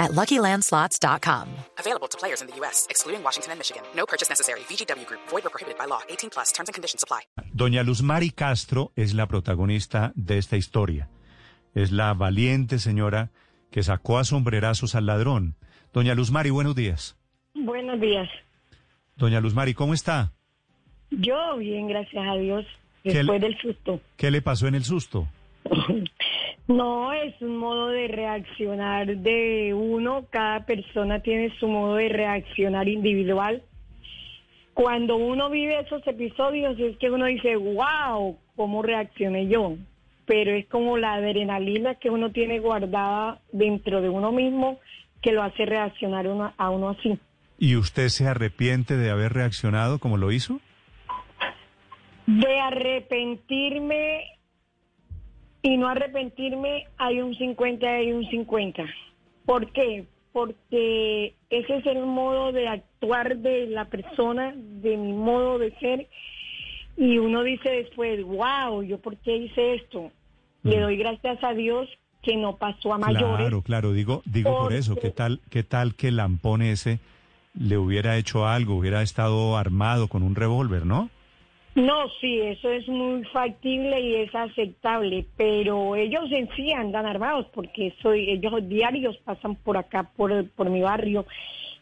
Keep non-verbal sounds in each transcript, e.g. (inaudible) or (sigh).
at LuckyLandSlots.com. Available to players in the U.S., excluding Washington and Michigan. No purchase necessary. VGW Group. Void or prohibited by law. 18 plus. Terms and conditions apply. Doña Luz Mari Castro es la protagonista de esta historia. Es la valiente señora que sacó a sombrerazos al ladrón. Doña Luz Mari, buenos días. Buenos días. Doña Luz Mari, ¿cómo está? Yo bien, gracias a Dios, ¿Qué después le- del susto. ¿Qué le pasó en el susto? (laughs) No es un modo de reaccionar de uno, cada persona tiene su modo de reaccionar individual. Cuando uno vive esos episodios es que uno dice, wow, ¿cómo reaccioné yo? Pero es como la adrenalina que uno tiene guardada dentro de uno mismo que lo hace reaccionar uno- a uno así. ¿Y usted se arrepiente de haber reaccionado como lo hizo? De arrepentirme y no arrepentirme, hay un 50 y hay un 50. ¿Por qué? Porque ese es el modo de actuar de la persona, de mi modo de ser. Y uno dice después, wow, ¿yo por qué hice esto? Le doy gracias a Dios que no pasó a mayores. Claro, claro, digo, digo por eso, ¿qué tal, qué tal que lampón ese le hubiera hecho algo, hubiera estado armado con un revólver, ¿no? No, sí, eso es muy factible y es aceptable, pero ellos en sí andan armados porque soy, ellos diarios pasan por acá, por, por mi barrio,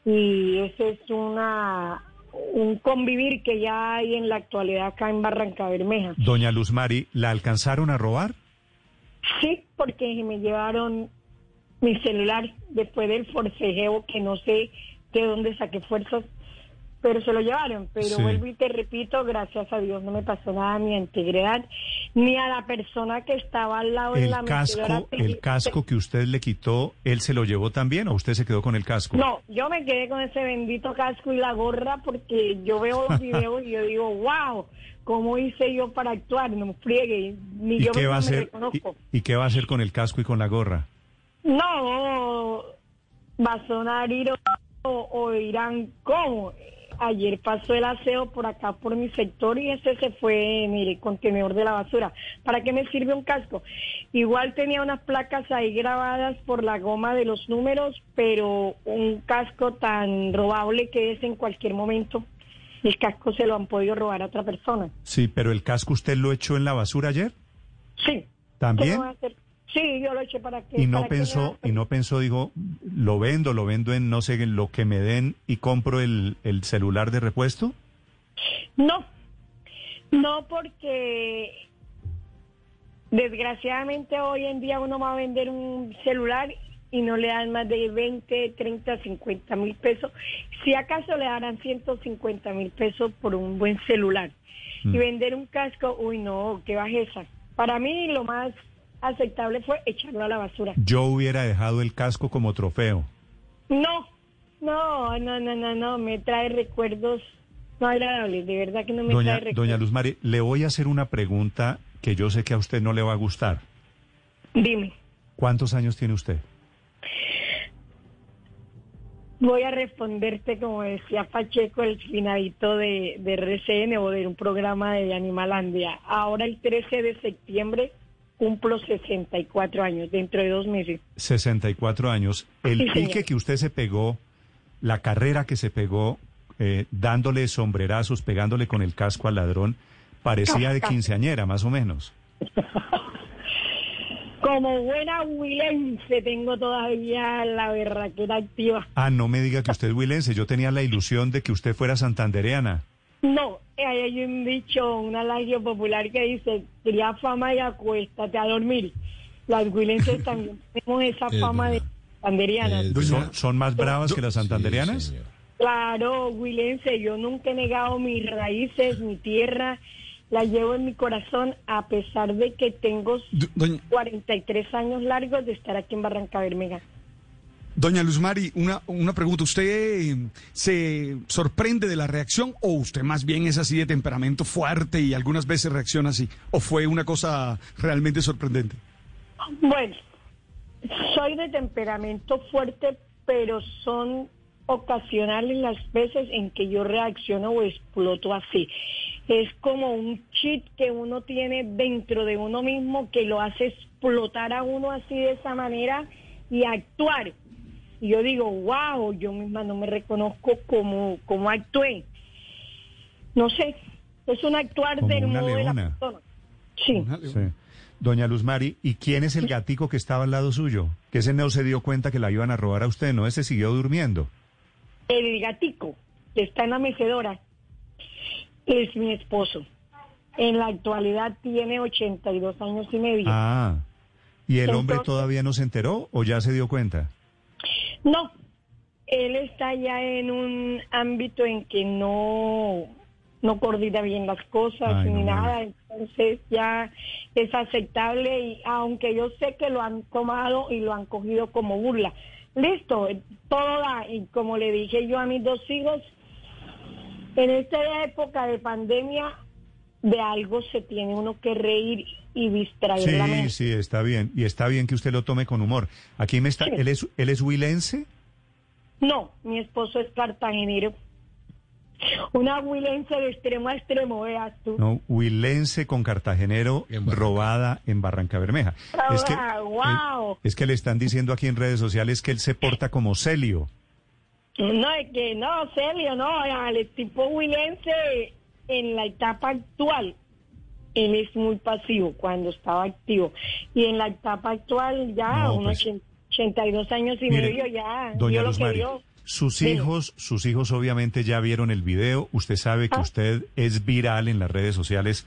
y ese es una un convivir que ya hay en la actualidad acá en Barranca Bermeja. Doña Luz Mari, ¿la alcanzaron a robar? Sí, porque me llevaron mi celular después del forcejeo que no sé de dónde saqué fuerzas, pero se lo llevaron. Pero Sí. vuelvo y te repito, gracias a Dios no me pasó nada ni a integridad ni a la persona que estaba al lado de El la metedora. casco, el casco que usted le quitó, ¿él se lo llevó también o usted se quedó con el casco? No, yo me quedé con ese bendito casco y la gorra porque yo veo los videos y yo digo, (laughs) wow, ¿cómo hice yo para actuar? No me friegue, ni ¿Y yo qué misma va a me hacer? reconozco. ¿Y, y qué va a hacer con el casco y con la gorra? No, va a sonar iro o, o dirán, ¿cómo? Ayer pasó el aseo por acá, por mi sector, y ese se fue, mire, contenedor de la basura. ¿Para qué me sirve un casco? Igual tenía unas placas ahí grabadas por la goma de los números, pero un casco tan robable que es en cualquier momento. El casco se lo han podido robar a otra persona. Sí, pero el casco usted lo echó en la basura ayer Sí. ¿También? ¿Qué me va a hacer? Sí, yo lo eché para que... y no pensó y no pensó digo lo vendo lo vendo en no sé en lo que me den y compro el, el celular de repuesto. No, no porque desgraciadamente hoy en día uno va a vender un celular y no le dan más de 20, 30, 50 mil pesos. Si acaso le darán 150 mil pesos por un buen celular. Mm. Y vender un casco, uy no, qué bajeza. Para mí lo más aceptable fue echarlo a la basura. Yo hubiera dejado el casco como trofeo. No, no, no, no, no, no, me trae recuerdos no agradables, de verdad que no me Doña, trae recuerdos. doña Luz le voy a hacer una pregunta que yo sé que a usted no le va a gustar. Dime. ¿Cuántos años tiene usted? Voy a responderte, como decía Pacheco, el finadito de, de RCN o de un programa de Animalandia. Ahora el 13 de septiembre cumplo 64 años, dentro de dos meses. 64 años. El Sí, señor. pique que usted se pegó, la carrera que se pegó, eh, dándole sombrerazos, pegándole con el casco al ladrón, parecía de (laughs) quinceañera, más o menos. Como buena huilense tengo todavía la berraquera activa. Ah, no me diga que usted es huilense. Yo tenía la ilusión de que usted fuera santandereana. No, ahí hay un dicho, un alagio popular que dice, cría fama y acuéstate a dormir. Las huilenses también (laughs) tenemos esa Es fama de verdad. panderianas. Es ¿Son, son más bravas que las? Sí, señor. Claro, Huilense, yo nunca he negado mis raíces, mi tierra, la llevo en mi corazón a pesar de que tengo Do- doña- 43 años largos de estar aquí en Barranca Bermeja. Doña Luz Mari, una, una pregunta. ¿Usted eh, se sorprende de la reacción o usted más bien es así de temperamento fuerte y algunas veces reacciona así? ¿O fue una cosa realmente sorprendente? Bueno, soy de temperamento fuerte, pero son ocasionales las veces en que yo reacciono o exploto así. Es como un chip que uno tiene dentro de uno mismo que lo hace explotar a uno así de esa manera y actuar. Y yo digo, wow, yo misma no me reconozco como, como actué. No sé, es un actuar Como del una modo de la persona. Sí. Sí. Doña Luz Mari, ¿y quién es el gatico que estaba al lado suyo? Que ese no se dio cuenta que la iban a robar a usted, ¿no? Ese siguió durmiendo. El gatico que está en la mecedora es mi esposo. En la actualidad tiene 82 años y medio. Ah, ¿y el hombre todavía no se enteró o ya se dio cuenta? No, él está ya en un ámbito en que no, no coordina bien las cosas Ay, ni no nada, entonces ya es aceptable y aunque yo sé que lo han tomado y lo han cogido como burla. Listo, todo da, y como le dije yo a mis dos hijos, en esta época de pandemia de algo se tiene uno que reír y distraer la Sí, mente. sí, está bien. Y está bien que usted lo tome con humor. Aquí me está... Sí. ¿Él es, él es huilense? No, mi esposo es cartagenero. Una huilense de extremo a extremo, veas tú. No, huilense con cartagenero En robada en Barranca Bermeja. Ah, Es que, guau. eh, es que le están diciendo aquí en redes sociales que él se porta como Celio. No, es que no, Celio, no, el tipo huilense en la etapa actual, él es muy pasivo cuando estaba activo. Y en la etapa actual ya, No, unos pues. 82 años y medio ya, Doña Luz que Mari, sus hijos, sus hijos obviamente ya vieron el video. Usted sabe que Ah. usted es viral en las redes sociales,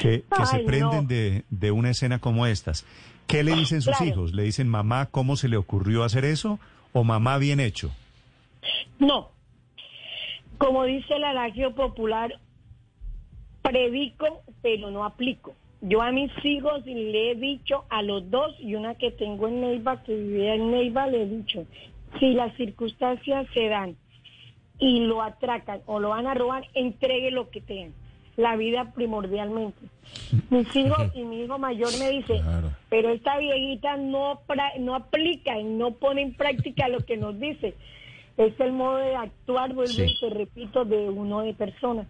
que, que se prenden no. de, de una escena como estas. ¿Qué le dicen sus Claro. hijos? ¿Le dicen, mamá, cómo se le ocurrió hacer eso? ¿O mamá, bien hecho? No. Como dice el adagio popular, predico, pero no aplico. Yo a mis hijos le he dicho, a los dos, y una que tengo en Neiva, que vivía en Neiva, le he dicho, si las circunstancias se dan y lo atracan o lo van a robar, entregue lo que tengan. La vida primordialmente. Mis hijos y mi hijo mayor me dice, Claro. pero esta viejita no, no aplica y no pone en práctica lo que nos dice. Es el modo de actuar, vuelvo Sí. y te repito, de uno de persona.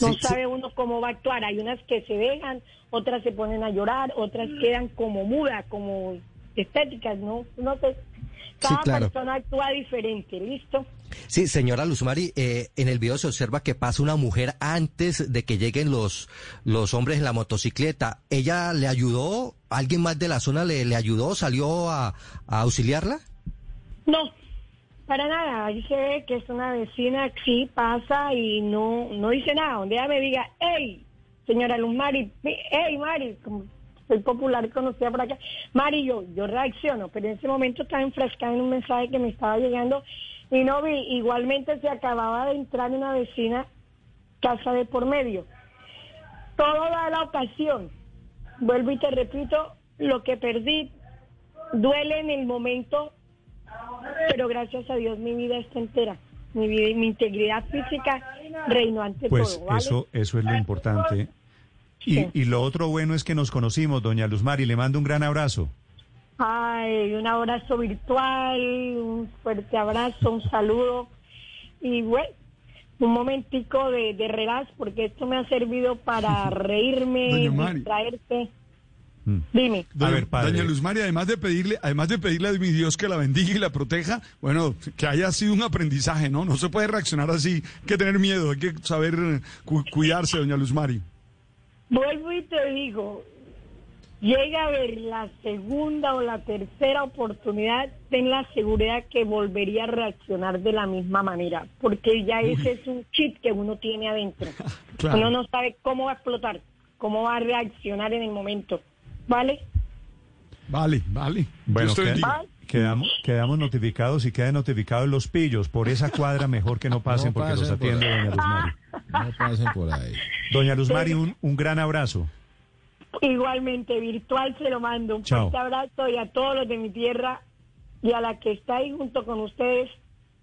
No Sí, sabe uno cómo va a actuar. Hay unas que se dejan, otras se ponen a llorar, otras quedan como mudas, como estéticas, ¿no? No sé. Cada claro. persona actúa diferente, ¿listo? Sí, señora Luzmari, eh, en el video se observa que pasa una mujer antes de que lleguen los, los hombres en la motocicleta. ¿Ella le ayudó? ¿Alguien más de la zona le, le ayudó? ¿Salió a, a auxiliarla? No, para nada. Ahí se ve que es una vecina, sí pasa y no no dice nada. Donde ella me diga, hey, señora Luz Mari, hey, Mari, como soy popular conocida por acá, Mari, yo, yo reacciono, pero en ese momento estaba enfrascada en un mensaje que me estaba llegando y no vi. Igualmente se acababa de entrar una vecina, casa de por medio. Todo da la ocasión. Vuelvo y te repito, lo que perdí duele en el momento, pero gracias a Dios mi vida está entera. Mi, vida, mi integridad física reinó ante Pues todo. ¿vale? eso, eso es lo importante. Y, Sí. y lo otro bueno es que nos conocimos, doña Luz Mari. Le mando un gran abrazo. Ay, un abrazo virtual, un fuerte abrazo, un saludo. Y bueno, un momentico de, de relax, porque esto me ha servido para (laughs) reírme, distraerte. Mm. Dime. A Doña, ver, padre. doña Luz María, además de pedirle, además de pedirle a mi Dios que la bendiga y la proteja, bueno, que haya sido un aprendizaje, ¿no? No se puede reaccionar así, hay que tener miedo, hay que saber cu- cuidarse, doña Luz Mari. Vuelvo y te digo, llega a ver la segunda o la tercera oportunidad, ten la seguridad que volvería a reaccionar de la misma manera, porque ya ese es un chip que uno tiene adentro. (laughs) Claro. Uno no sabe cómo va a explotar, cómo va a reaccionar en el momento, ¿vale? Vale, vale. Bueno, quedamos, quedamos notificados y quedan notificados los pillos. Por esa cuadra mejor que no pasen No porque los pasen atiende doña Luz Mari. No pasen por ahí. Doña Luz Mari, un, un gran abrazo. Igualmente, virtual se lo mando. Un Chao. fuerte abrazo y a todos los de mi tierra, y a la que está ahí junto con ustedes,